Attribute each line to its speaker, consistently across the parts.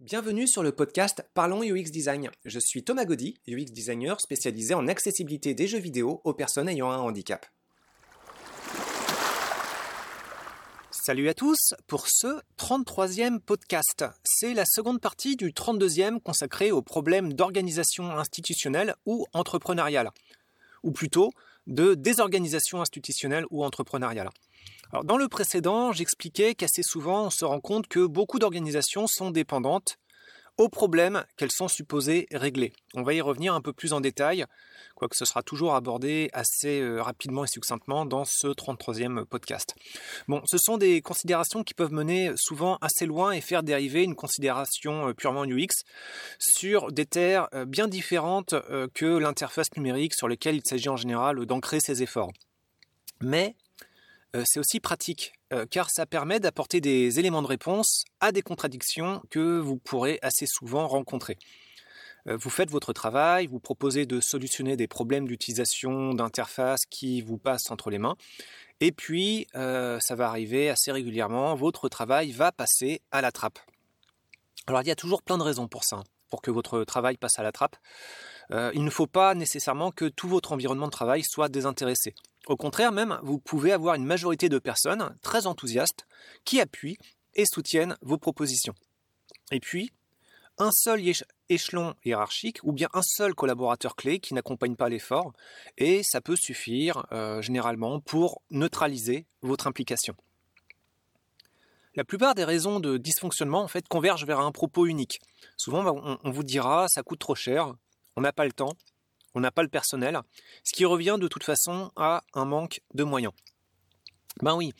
Speaker 1: Bienvenue sur le podcast Parlons UX Design. Je suis Thomas Gaudy, UX designer spécialisé en accessibilité des jeux vidéo aux personnes ayant un handicap. Salut à tous pour ce 33e podcast. C'est la seconde partie du 32e consacré aux problèmes d'organisation institutionnelle ou entrepreneuriale, ou plutôt de désorganisation institutionnelle ou entrepreneuriale. Alors, dans le précédent, j'expliquais qu'assez souvent on se rend compte que beaucoup d'organisations sont dépendantes aux problèmes qu'elles sont supposées régler. On va y revenir un peu plus en détail, quoique ce sera toujours abordé assez euh, rapidement et succinctement dans ce 33e podcast. Bon, ce sont des considérations qui peuvent mener souvent assez loin et faire dériver une considération euh, purement UX sur des terres euh, bien différentes que l'interface numérique sur lesquelles il s'agit en général d'ancrer ses efforts. Mais c'est aussi pratique car ça permet d'apporter des éléments de réponse à des contradictions que vous pourrez assez souvent rencontrer. Vous faites votre travail, vous proposez de solutionner des problèmes d'utilisation d'interface qui vous passent entre les mains, et puis ça va arriver assez régulièrement, votre travail va passer à la trappe. Alors il y a toujours plein de raisons pour ça, hein, pour que votre travail passe à la trappe. il ne faut pas nécessairement que tout votre environnement de travail soit désintéressé. Au contraire, même, vous pouvez avoir une majorité de personnes très enthousiastes qui appuient et soutiennent vos propositions. Et puis, un seul échelon hiérarchique ou bien un seul collaborateur clé qui n'accompagne pas l'effort, et ça peut suffire euh, généralement pour neutraliser votre implication. La plupart des raisons de dysfonctionnement en fait convergent vers un propos unique. Souvent on, on vous dira ça coûte trop cher, on n'a pas le temps, on n'a pas le personnel, ce qui revient de toute façon à un manque de moyens. Ben oui,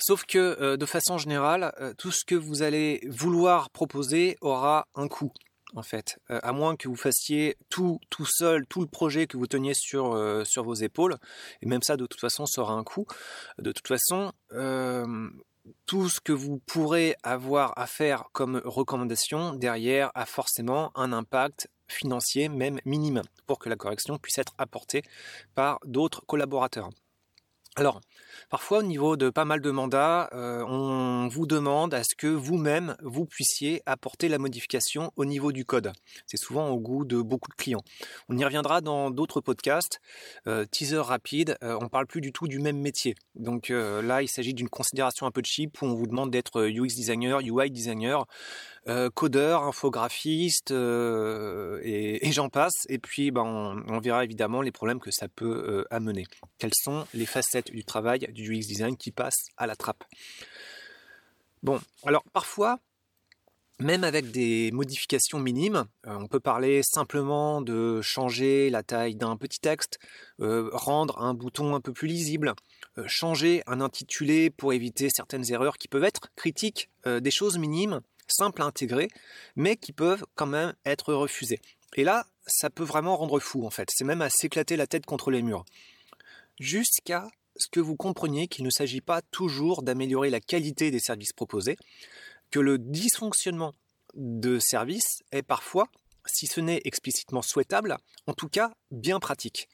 Speaker 1: sauf que euh, de façon générale, euh, tout ce que vous allez vouloir proposer aura un coût en fait, euh, à moins que vous fassiez tout tout seul, tout le projet que vous teniez sur sur vos épaules, et même ça de toute façon sera un coût. De toute façon, tout ce que vous pourrez avoir à faire comme recommandation derrière a forcément un impact financier, même minime, pour que la correction puisse être apportée par d'autres collaborateurs. Alors, parfois au niveau de pas mal de mandats, euh, on vous demande à ce que vous-même, vous puissiez apporter la modification au niveau du code. C'est souvent au goût de beaucoup de clients. On y reviendra dans d'autres podcasts. Euh, teaser rapide, euh, on parle plus du tout du même métier. Donc là, il s'agit d'une considération un peu cheap où on vous demande d'être UX designer, UI designer, codeur, infographiste et, j'en passe. Et puis, ben, on, on, verra évidemment les problèmes que ça peut amener. Quelles sont les facettes du travail du UX design qui passe à la trappe. Bon, alors parfois, même avec des modifications minimes, euh, on peut parler simplement de changer la taille d'un petit texte, euh, rendre un bouton un peu plus lisible, euh, changer un intitulé pour éviter certaines erreurs qui peuvent être critiques, des choses minimes, simples à intégrer, mais qui peuvent quand même être refusées. Et là, ça peut vraiment rendre fou en fait, c'est même à s'éclater la tête contre les murs. Jusqu'à ce que vous compreniez qu'il ne s'agit pas toujours d'améliorer la qualité des services proposés, que le dysfonctionnement de services est parfois, si ce n'est explicitement souhaitable, en tout cas bien pratique,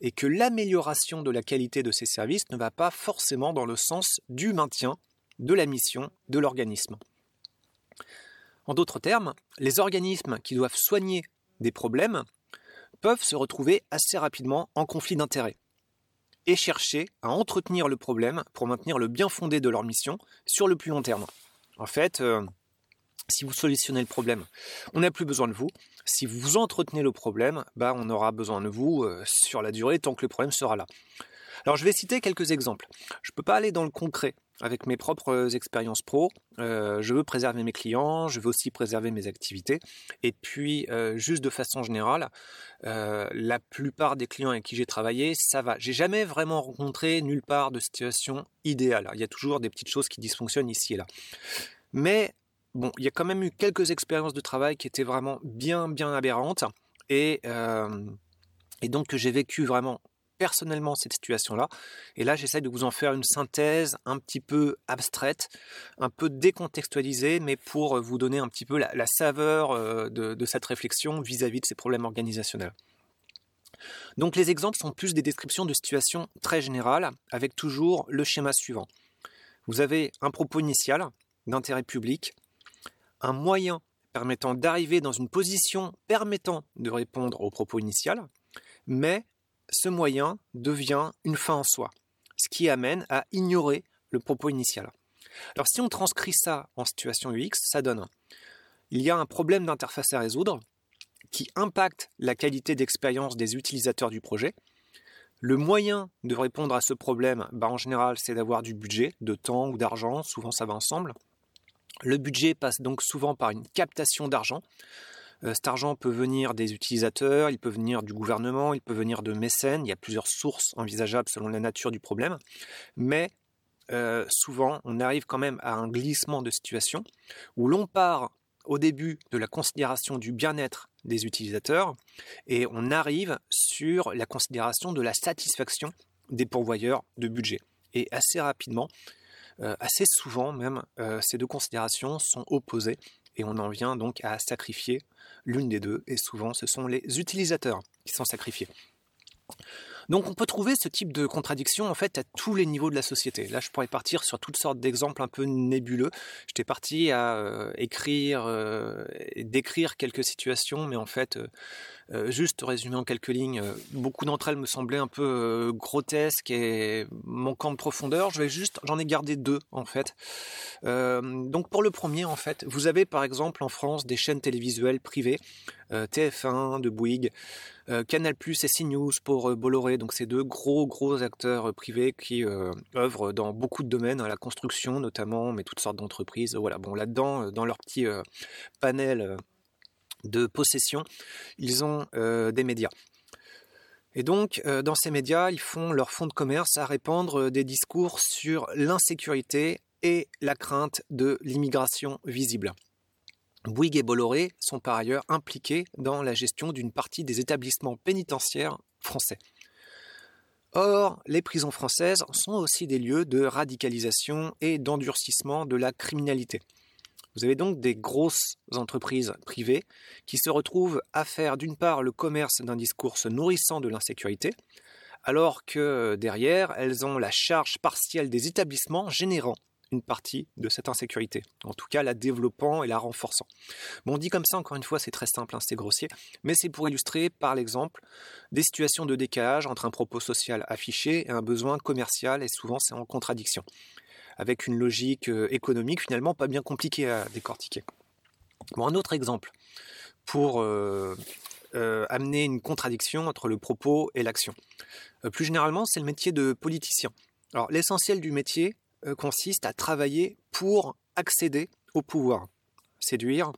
Speaker 1: et que l'amélioration de la qualité de ces services ne va pas forcément dans le sens du maintien de la mission de l'organisme. En d'autres termes, les organismes qui doivent soigner des problèmes peuvent se retrouver assez rapidement en conflit d'intérêts et chercher à entretenir le problème pour maintenir le bien fondé de leur mission sur le plus long terme. En fait, euh, si vous solutionnez le problème, on n'a plus besoin de vous. Si vous entretenez le problème, bah, on aura besoin de vous euh, sur la durée tant que le problème sera là. Alors je vais citer quelques exemples. Je ne peux pas aller dans le concret avec mes propres expériences pro. Euh, je veux préserver mes clients, je veux aussi préserver mes activités. Et puis, euh, juste de façon générale, euh, la plupart des clients avec qui j'ai travaillé, ça va. J'ai jamais vraiment rencontré nulle part de situation idéale. Il y a toujours des petites choses qui dysfonctionnent ici et là. Mais bon, il y a quand même eu quelques expériences de travail qui étaient vraiment bien, bien aberrantes. Et, et donc que j'ai vécu vraiment personnellement cette situation-là. Et là, j'essaie de vous en faire une synthèse un petit peu abstraite, un peu décontextualisée, mais pour vous donner un petit peu la, saveur euh, de, cette réflexion vis-à-vis de ces problèmes organisationnels. Donc les exemples sont plus des descriptions de situations très générales, avec toujours le schéma suivant. Vous avez un propos initial d'intérêt public, un moyen permettant d'arriver dans une position permettant de répondre au propos initial, mais ce moyen devient une fin en soi, ce qui amène à ignorer le propos initial. Alors si on transcrit ça en situation UX, ça donne il y a un problème d'interface à résoudre qui impacte la qualité d'expérience des utilisateurs du projet. Le moyen de répondre à ce problème, bah, en général, c'est d'avoir du budget, de temps ou d'argent, souvent ça va ensemble. Le budget passe donc souvent par une captation d'argent. Euh, cet argent peut venir des utilisateurs, il peut venir du gouvernement, il peut venir de mécènes, il y a plusieurs sources envisageables selon la nature du problème, mais euh, souvent on arrive quand même à un glissement de situation où l'on part au début de la considération du bien-être des utilisateurs et on arrive sur la considération de la satisfaction des pourvoyeurs de budget. Et assez rapidement, euh, assez souvent même, ces deux considérations sont opposées et on en vient donc à sacrifier l'une des deux, et souvent ce sont les utilisateurs qui sont sacrifiés. Donc on peut trouver ce type de contradiction en fait à tous les niveaux de la société. Là je pourrais partir sur toutes sortes d'exemples un peu nébuleux. J'étais parti à euh, écrire euh, décrire quelques situations, mais en fait euh, juste résumer en quelques lignes, beaucoup d'entre elles me semblaient un peu grotesques et manquant de profondeur. J'en ai gardé deux en fait. donc pour le premier en fait, vous avez par exemple en France des chaînes télévisuelles privées, TF1, de Bouygues. Euh, Canal et CNews pour euh, Bolloré, donc ces deux gros gros acteurs euh, privés qui œuvrent dans beaucoup de domaines, hein, la construction notamment, mais toutes sortes d'entreprises. Voilà, bon là-dedans, dans leur petit panel de possession, ils ont des médias. Et donc, dans ces médias, ils font leur fonds de commerce à répandre des discours sur l'insécurité et la crainte de l'immigration visible. Bouygues et Bolloré sont par ailleurs impliqués dans la gestion d'une partie des établissements pénitentiaires français. Or, les prisons françaises sont aussi des lieux de radicalisation et d'endurcissement de la criminalité. Vous avez donc des grosses entreprises privées qui se retrouvent à faire d'une part le commerce d'un discours se nourrissant de l'insécurité, alors que derrière, elles ont la charge partielle des établissements générant une partie de cette insécurité, en tout cas la développant et la renforçant. Bon, dit comme ça, encore une fois, c'est très simple, hein, c'est grossier, mais c'est pour illustrer par l'exemple des situations de décalage entre un propos social affiché et un besoin commercial, et souvent c'est en contradiction, avec une logique euh, économique finalement pas bien compliquée à décortiquer. Bon, un autre exemple pour euh, euh, amener une contradiction entre le propos et l'action. plus généralement, c'est le métier de politicien. Alors l'essentiel du métier, consiste à travailler pour accéder au pouvoir, séduire,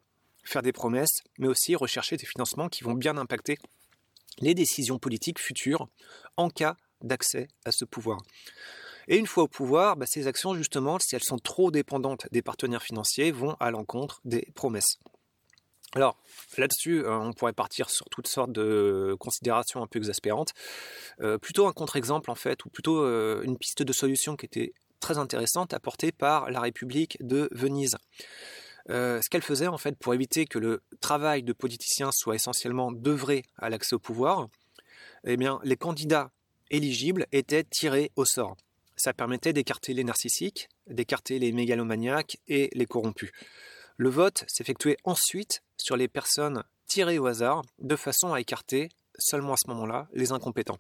Speaker 1: faire des promesses, mais aussi rechercher des financements qui vont bien impacter les décisions politiques futures en cas d'accès à ce pouvoir. Et une fois au pouvoir, bah, ces actions, justement, si elles sont trop dépendantes des partenaires financiers, vont à l'encontre des promesses. Alors là-dessus, euh, on pourrait partir sur toutes sortes de considérations un peu exaspérantes. Euh, plutôt un contre-exemple en fait, ou plutôt une piste de solution qui était très intéressante apportée par la République de Venise. Euh, ce qu'elle faisait en fait pour éviter que le travail de politicien soit essentiellement d'œuvrer à l'accès au pouvoir, eh bien les candidats éligibles étaient tirés au sort. Ça permettait d'écarter les narcissiques, d'écarter les mégalomaniaques et les corrompus. Le vote s'effectuait ensuite sur les personnes tirées au hasard, de façon à écarter seulement à ce moment-là les incompétents.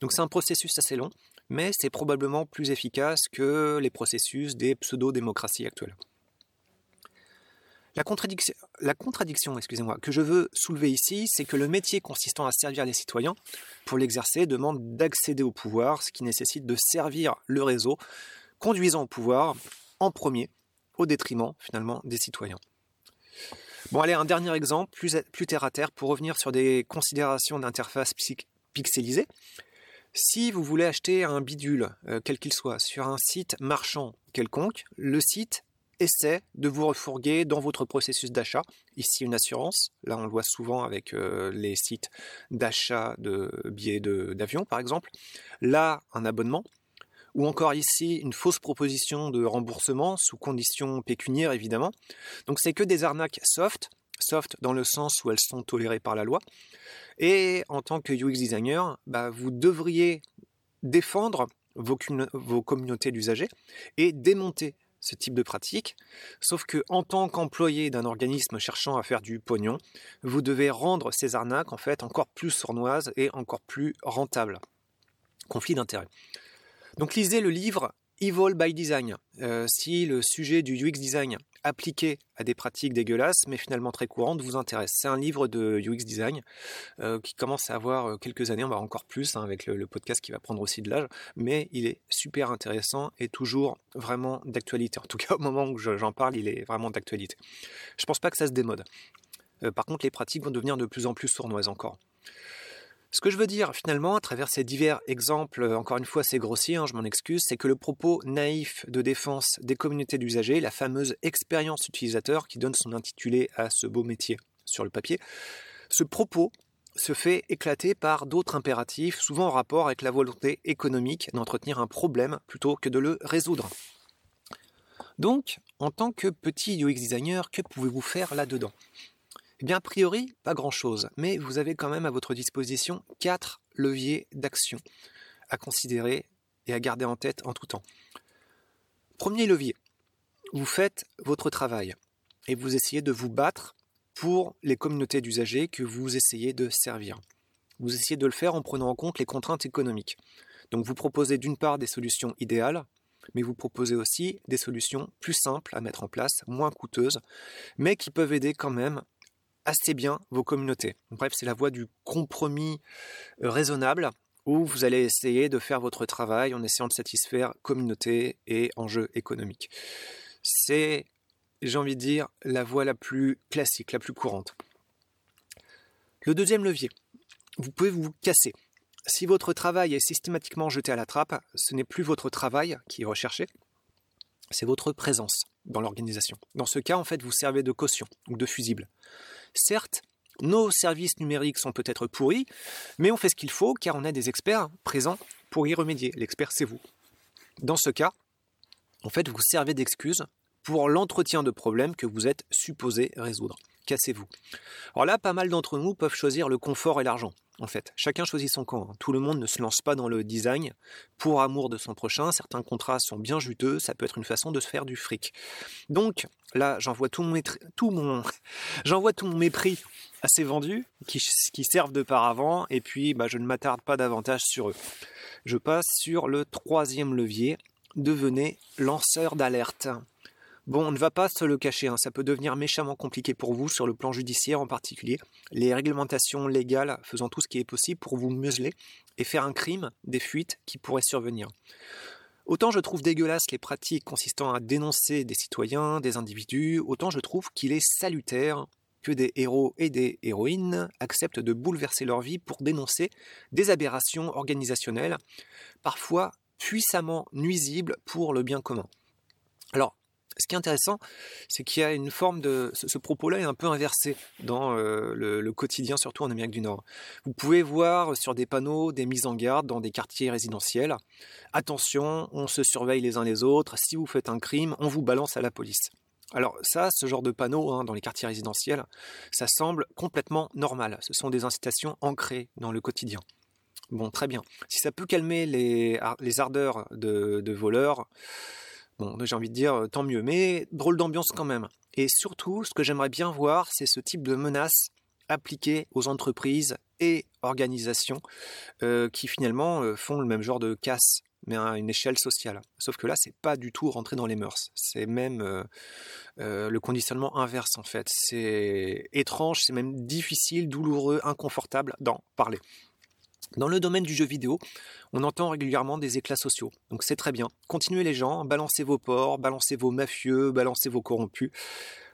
Speaker 1: Donc c'est un processus assez long, mais c'est probablement plus efficace que les processus des pseudo-démocraties actuelles. La contradiction, excusez-moi, que je veux soulever ici, c'est que le métier consistant à servir les citoyens, pour l'exercer, demande d'accéder au pouvoir, ce qui nécessite de servir le réseau, conduisant au pouvoir en premier, au détriment finalement des citoyens. Bon allez, un dernier exemple, plus, plus terre à terre, pour revenir sur des considérations d'interface pixelisée. Si vous voulez acheter un bidule, euh, quel qu'il soit, sur un site marchand quelconque, le site essaie de vous refourguer dans votre processus d'achat. Ici, une assurance. Là, on le voit souvent avec euh, les sites d'achat de billets d'avion, par exemple. Là, un abonnement. Ou encore ici, une fausse proposition de remboursement sous conditions pécuniaires, évidemment. Donc, c'est que des arnaques soft. Soft dans le sens où elles sont tolérées par la loi. Et en tant que UX designer, bah, vous devriez défendre vos, communautés d'usagers et démonter ce type de pratique, sauf que en tant qu'employé d'un organisme cherchant à faire du pognon, vous devez rendre ces arnaques en fait encore plus sournoises et encore plus rentables. Conflit d'intérêts. Donc lisez le livre Evil by Design. Euh, si le sujet du UX design appliqué à des pratiques dégueulasses, mais finalement très courantes, vous intéresse. C'est un livre de UX design euh, qui commence à avoir euh, quelques années, on va encore plus hein, avec le, podcast qui va prendre aussi de l'âge, mais il est super intéressant et toujours vraiment d'actualité. En tout cas, au moment où j'en parle, il est vraiment d'actualité. Je pense pas que ça se démode. par contre, les pratiques vont devenir de plus en plus sournoises encore. Ce que je veux dire finalement à travers ces divers exemples, euh, encore une fois c'est grossier, hein, je m'en excuse, c'est que le propos naïf de défense des communautés d'usagers, la fameuse expérience utilisateur qui donne son intitulé à ce beau métier sur le papier, ce propos se fait éclater par d'autres impératifs, souvent en rapport avec la volonté économique d'entretenir un problème plutôt que de le résoudre. Donc, en tant que petit UX designer, que pouvez-vous faire là-dedans? Eh bien, a priori, pas grand-chose, mais vous avez quand même à votre disposition quatre leviers d'action à considérer et à garder en tête en tout temps. Premier levier, vous faites votre travail et vous essayez de vous battre pour les communautés d'usagers que vous essayez de servir. Vous essayez de le faire en prenant en compte les contraintes économiques. Donc vous proposez d'une part des solutions idéales, mais vous proposez aussi des solutions plus simples à mettre en place, moins coûteuses, mais qui peuvent aider quand même assez bien vos communautés. Bref, c'est la voie du compromis euh, raisonnable où vous allez essayer de faire votre travail en essayant de satisfaire communauté et enjeux économiques. C'est, j'ai envie de dire, la voie la plus classique, la plus courante. Le deuxième levier, vous pouvez vous casser. Si votre travail est systématiquement jeté à la trappe, ce n'est plus votre travail qui est recherché, c'est votre présence dans l'organisation. Dans ce cas, en fait, vous servez de caution ou de fusible. Certes, nos services numériques sont peut-être pourris, mais on fait ce qu'il faut car on a des experts présents pour y remédier. L'expert, c'est vous. Dans ce cas, en fait, vous servez d'excuse pour l'entretien de problèmes que vous êtes supposé résoudre. Cassez-vous. Alors là, pas mal d'entre nous peuvent choisir le confort et l'argent en fait. Chacun choisit son camp. Hein. Tout le monde ne se lance pas dans le design pour amour de son prochain. Certains contrats sont bien juteux, ça peut être une façon de se faire du fric. Donc là, j'envoie tout mon, j'envoie tout mon mépris à ces vendus qui, qui servent de paravent et puis bah, je ne m'attarde pas davantage sur eux. Je passe sur le troisième levier. Devenez lanceur d'alerte. Bon, on ne va pas se le cacher, hein, ça peut devenir méchamment compliqué pour vous sur le plan judiciaire en particulier. Les réglementations légales faisant tout ce qui est possible pour vous museler et faire un crime des fuites qui pourraient survenir. Autant je trouve dégueulasse les pratiques consistant à dénoncer des citoyens, des individus, autant je trouve qu'il est salutaire que des héros et des héroïnes acceptent de bouleverser leur vie pour dénoncer des aberrations organisationnelles, parfois puissamment nuisibles pour le bien commun. Alors, ce qui est intéressant, c'est qu'il y a une forme de... Ce, propos-là est un peu inversé dans euh, le, quotidien, surtout en Amérique du Nord. Vous pouvez voir sur des panneaux des mises en garde dans des quartiers résidentiels. Attention, on se surveille les uns les autres. Si vous faites un crime, on vous balance à la police. Alors ça, ce genre de panneaux hein, dans les quartiers résidentiels, ça semble complètement normal. Ce sont des incitations ancrées dans le quotidien. Bon, très bien. Si ça peut calmer les, ardeurs de voleurs, Bon, j'ai envie de dire euh, tant mieux, mais drôle d'ambiance quand même. Et surtout, ce que j'aimerais bien voir, c'est ce type de menaces appliquées aux entreprises et organisations euh, qui finalement euh, font le même genre de casse, mais à une échelle sociale. Sauf que là, c'est pas du tout rentré dans les mœurs. C'est même le conditionnement inverse en fait. C'est étrange, c'est même difficile, douloureux, inconfortable d'en parler. Dans le domaine du jeu vidéo, on entend régulièrement des éclats sociaux. Donc c'est très bien. Continuez les gens, balancez vos porcs, balancez vos mafieux, balancez vos corrompus.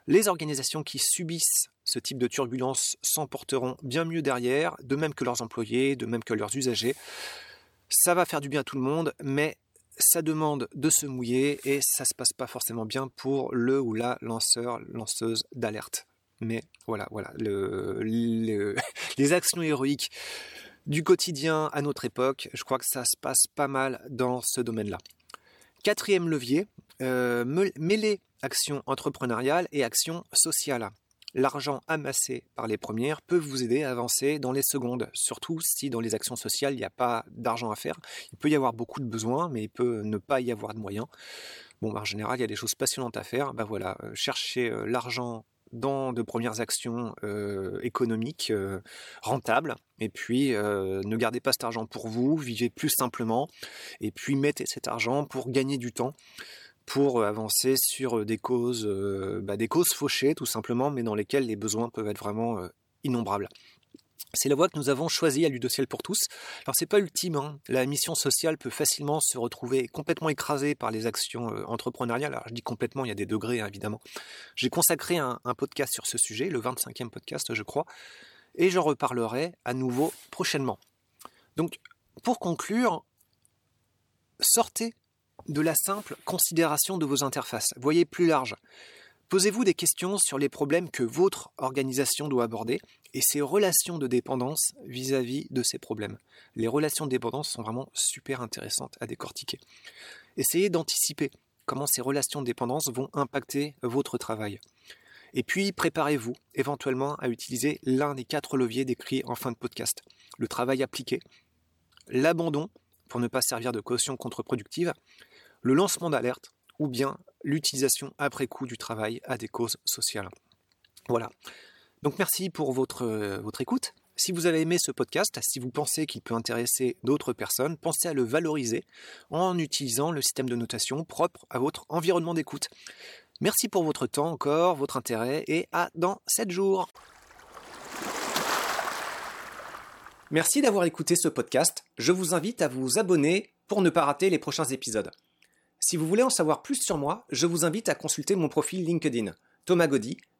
Speaker 1: Les organisations qui subissent ce type de turbulence s'en porteront bien mieux derrière, de même que leurs employés, de même que leurs usagers. Ça va faire du bien à tout le monde, mais ça demande de se mouiller et ça se passe pas forcément bien pour le ou la lanceur, lanceuse d'alerte. Mais voilà, voilà, les actions héroïques du quotidien à notre époque, je crois que ça se passe pas mal dans ce domaine-là. Quatrième levier, euh, mêler action entrepreneuriale et action sociale. L'argent amassé par les premières peut vous aider à avancer dans les secondes, surtout si dans les actions sociales il n'y a pas d'argent à faire. Il peut y avoir beaucoup de besoins, mais il peut ne pas y avoir de moyens. Bon, en général, il y a des choses passionnantes à faire. Bah voilà, chercher l'argent dans de premières actions économiques rentables. Et puis, ne gardez pas cet argent pour vous, vivez plus simplement. Et puis, mettez cet argent pour gagner du temps pour avancer sur des causes, bah, des causes fauchées tout simplement, mais dans lesquelles les besoins peuvent être vraiment innombrables. C'est la voie que nous avons choisie à Ludociel pour tous. Alors c'est pas ultime, hein. la mission sociale peut facilement se retrouver complètement écrasée par les actions entrepreneuriales. Alors je dis complètement, il y a des degrés hein, évidemment. J'ai consacré un, un, podcast sur ce sujet, le 25e podcast je crois, et j'en reparlerai à nouveau prochainement. Donc pour conclure, sortez de la simple considération de vos interfaces. Voyez plus large. Posez-vous des questions sur les problèmes que votre organisation doit aborder et ses relations de dépendance vis-à-vis de ces problèmes. Les relations de dépendance sont vraiment super intéressantes à décortiquer. Essayez d'anticiper comment ces relations de dépendance vont impacter votre travail. Et puis, préparez-vous éventuellement à utiliser l'un des quatre leviers décrits en fin de podcast. Le travail appliqué, l'abandon, pour ne pas servir de caution contre-productive, le lancement d'alerte ou bien l'utilisation après coup du travail à des causes sociales. Voilà. Donc merci pour votre, votre écoute. Si vous avez aimé ce podcast, si vous pensez qu'il peut intéresser d'autres personnes, pensez à le valoriser en utilisant le système de notation propre à votre environnement d'écoute. Merci pour votre temps encore, votre intérêt et à dans 7 jours. Merci d'avoir écouté ce podcast. Je vous invite à vous abonner pour ne pas rater les prochains épisodes. Si vous voulez en savoir plus sur moi, je vous invite à consulter mon profil LinkedIn, Thomas Gaudy,